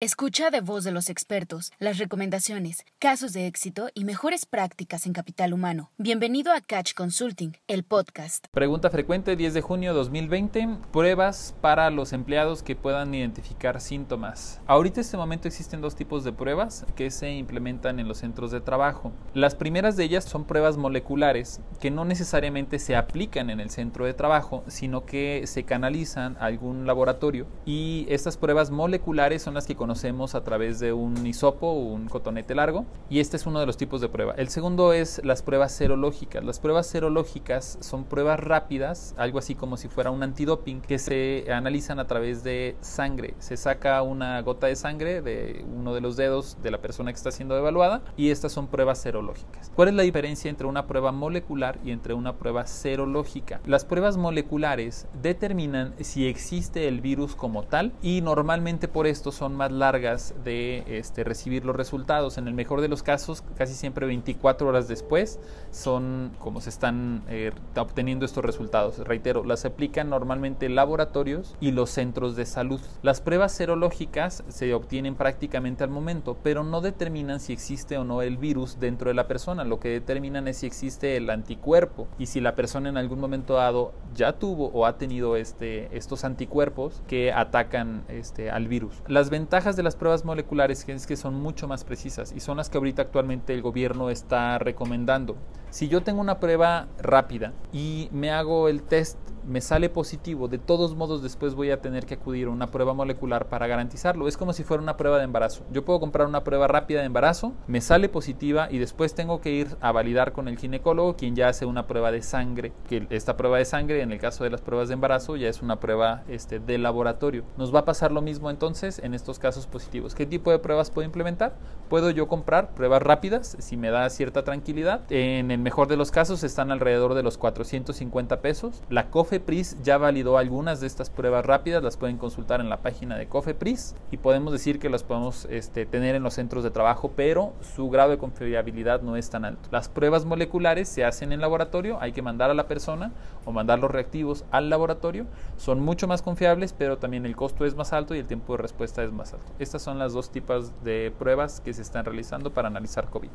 Escucha de voz de los expertos las recomendaciones, casos de éxito y mejores prácticas en capital humano. Bienvenido a Catch Consulting, el podcast. Pregunta frecuente 10 de junio 2020. Pruebas para los empleados que puedan identificar síntomas. Ahorita en este momento existen dos tipos de pruebas que se implementan en los centros de trabajo. Las primeras de ellas son pruebas moleculares que no necesariamente se aplican en el centro de trabajo, sino que se canalizan a algún laboratorio y estas pruebas moleculares son las que conocemos a través de un hisopo o un cotonete largo y este es uno de los tipos de prueba. El segundo es las pruebas serológicas. Las pruebas serológicas son pruebas rápidas, algo así como si fuera un antidoping que se analizan a través de sangre. Se saca una gota de sangre de uno de los dedos de la persona que está siendo evaluada y estas son pruebas serológicas. ¿Cuál es la diferencia entre una prueba molecular y entre una prueba serológica? Las pruebas moleculares determinan si existe el virus como tal y normalmente por esto son más largas de este, recibir los resultados. En el mejor de los casos, casi siempre 24 horas después son como se están eh, obteniendo estos resultados. Reitero, las aplican normalmente laboratorios y los centros de salud. Las pruebas serológicas se obtienen prácticamente al momento, pero no determinan si existe o no el virus dentro de la persona. Lo que determinan es si existe el anticuerpo y si la persona en algún momento dado ya tuvo o ha tenido este, estos anticuerpos que atacan este, al virus. Las de las pruebas moleculares es que son mucho más precisas y son las que ahorita actualmente el gobierno está recomendando. Si yo tengo una prueba rápida y me hago el test me sale positivo, de todos modos después voy a tener que acudir a una prueba molecular para garantizarlo. Es como si fuera una prueba de embarazo. Yo puedo comprar una prueba rápida de embarazo, me sale positiva y después tengo que ir a validar con el ginecólogo, quien ya hace una prueba de sangre. Que esta prueba de sangre, en el caso de las pruebas de embarazo, ya es una prueba este, de laboratorio. Nos va a pasar lo mismo entonces en estos casos positivos. ¿Qué tipo de pruebas puedo implementar? Puedo yo comprar pruebas rápidas si me da cierta tranquilidad. En el mejor de los casos están alrededor de los 450 pesos. La COFE COFEPRIS ya validó algunas de estas pruebas rápidas, las pueden consultar en la página de COFEPRIS y podemos decir que las podemos este, tener en los centros de trabajo, pero su grado de confiabilidad no es tan alto. Las pruebas moleculares se hacen en laboratorio, hay que mandar a la persona o mandar los reactivos al laboratorio, son mucho más confiables, pero también el costo es más alto y el tiempo de respuesta es más alto. Estas son las dos tipos de pruebas que se están realizando para analizar COVID.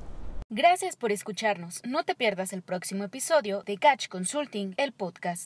Gracias por escucharnos. No te pierdas el próximo episodio de Catch Consulting, el podcast.